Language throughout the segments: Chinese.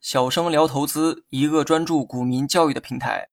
小生聊投资，一个专注股民教育的平台。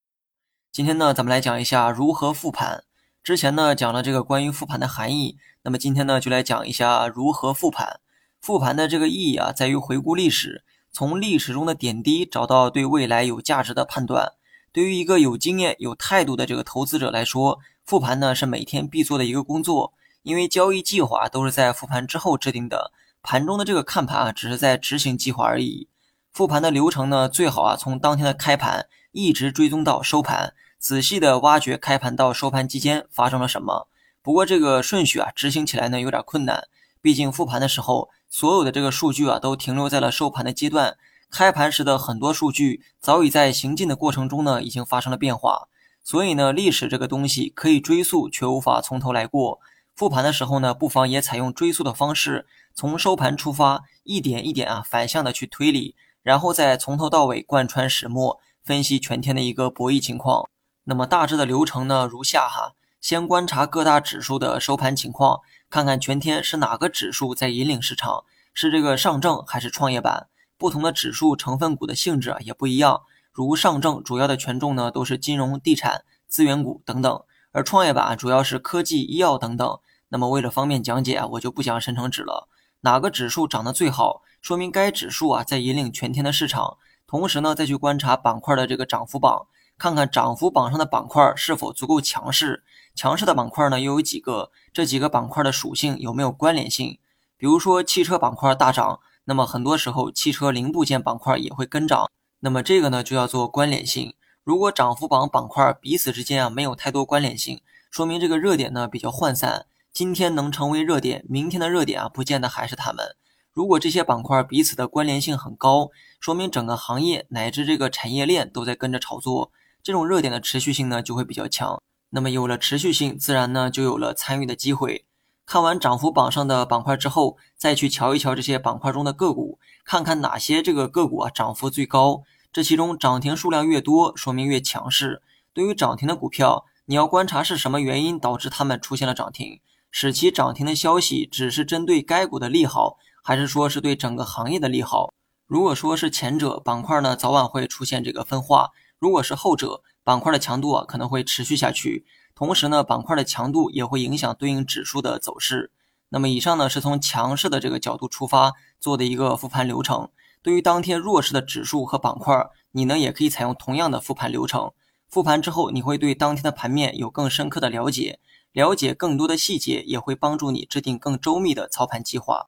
今天呢，咱们来讲一下如何复盘。之前呢，讲了这个关于复盘的含义，那么今天呢，就来讲一下如何复盘。复盘的这个意义啊，在于回顾历史，从历史中的点滴找到对未来有价值的判断。对于一个有经验、有态度的这个投资者来说，复盘呢是每天必做的一个工作，因为交易计划都是在复盘之后制定的，盘中的这个看盘啊，只是在执行计划而已。复盘的流程呢，最好啊从当天的开盘一直追踪到收盘，仔细的挖掘开盘到收盘期间发生了什么。不过这个顺序啊，执行起来呢有点困难，毕竟复盘的时候。所有的这个数据啊，都停留在了收盘的阶段。开盘时的很多数据，早已在行进的过程中呢，已经发生了变化。所以呢，历史这个东西可以追溯，却无法从头来过。复盘的时候呢，不妨也采用追溯的方式，从收盘出发，一点一点啊，反向的去推理，然后再从头到尾贯穿始末，分析全天的一个博弈情况。那么大致的流程呢，如下哈：先观察各大指数的收盘情况。看看全天是哪个指数在引领市场，是这个上证还是创业板？不同的指数成分股的性质啊也不一样。如上证主要的权重呢都是金融、地产、资源股等等，而创业板主要是科技、医药等等。那么为了方便讲解啊，我就不讲深成指了。哪个指数涨得最好，说明该指数啊在引领全天的市场。同时呢，再去观察板块的这个涨幅榜。看看涨幅榜上的板块是否足够强势，强势的板块呢又有几个？这几个板块的属性有没有关联性？比如说汽车板块大涨，那么很多时候汽车零部件板块也会跟涨，那么这个呢就要做关联性。如果涨幅榜板块彼此之间啊没有太多关联性，说明这个热点呢比较涣散。今天能成为热点，明天的热点啊不见得还是他们。如果这些板块彼此的关联性很高，说明整个行业乃至这个产业链都在跟着炒作。这种热点的持续性呢就会比较强，那么有了持续性，自然呢就有了参与的机会。看完涨幅榜上的板块之后，再去瞧一瞧这些板块中的个股，看看哪些这个个股啊涨幅最高。这其中涨停数量越多，说明越强势。对于涨停的股票，你要观察是什么原因导致它们出现了涨停，使其涨停的消息只是针对该股的利好，还是说是对整个行业的利好？如果说是前者，板块呢早晚会出现这个分化。如果是后者，板块的强度啊可能会持续下去，同时呢，板块的强度也会影响对应指数的走势。那么以上呢是从强势的这个角度出发做的一个复盘流程。对于当天弱势的指数和板块，你呢也可以采用同样的复盘流程。复盘之后，你会对当天的盘面有更深刻的了解，了解更多的细节，也会帮助你制定更周密的操盘计划。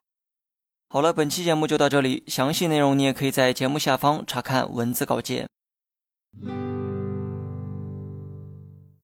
好了，本期节目就到这里，详细内容你也可以在节目下方查看文字稿件。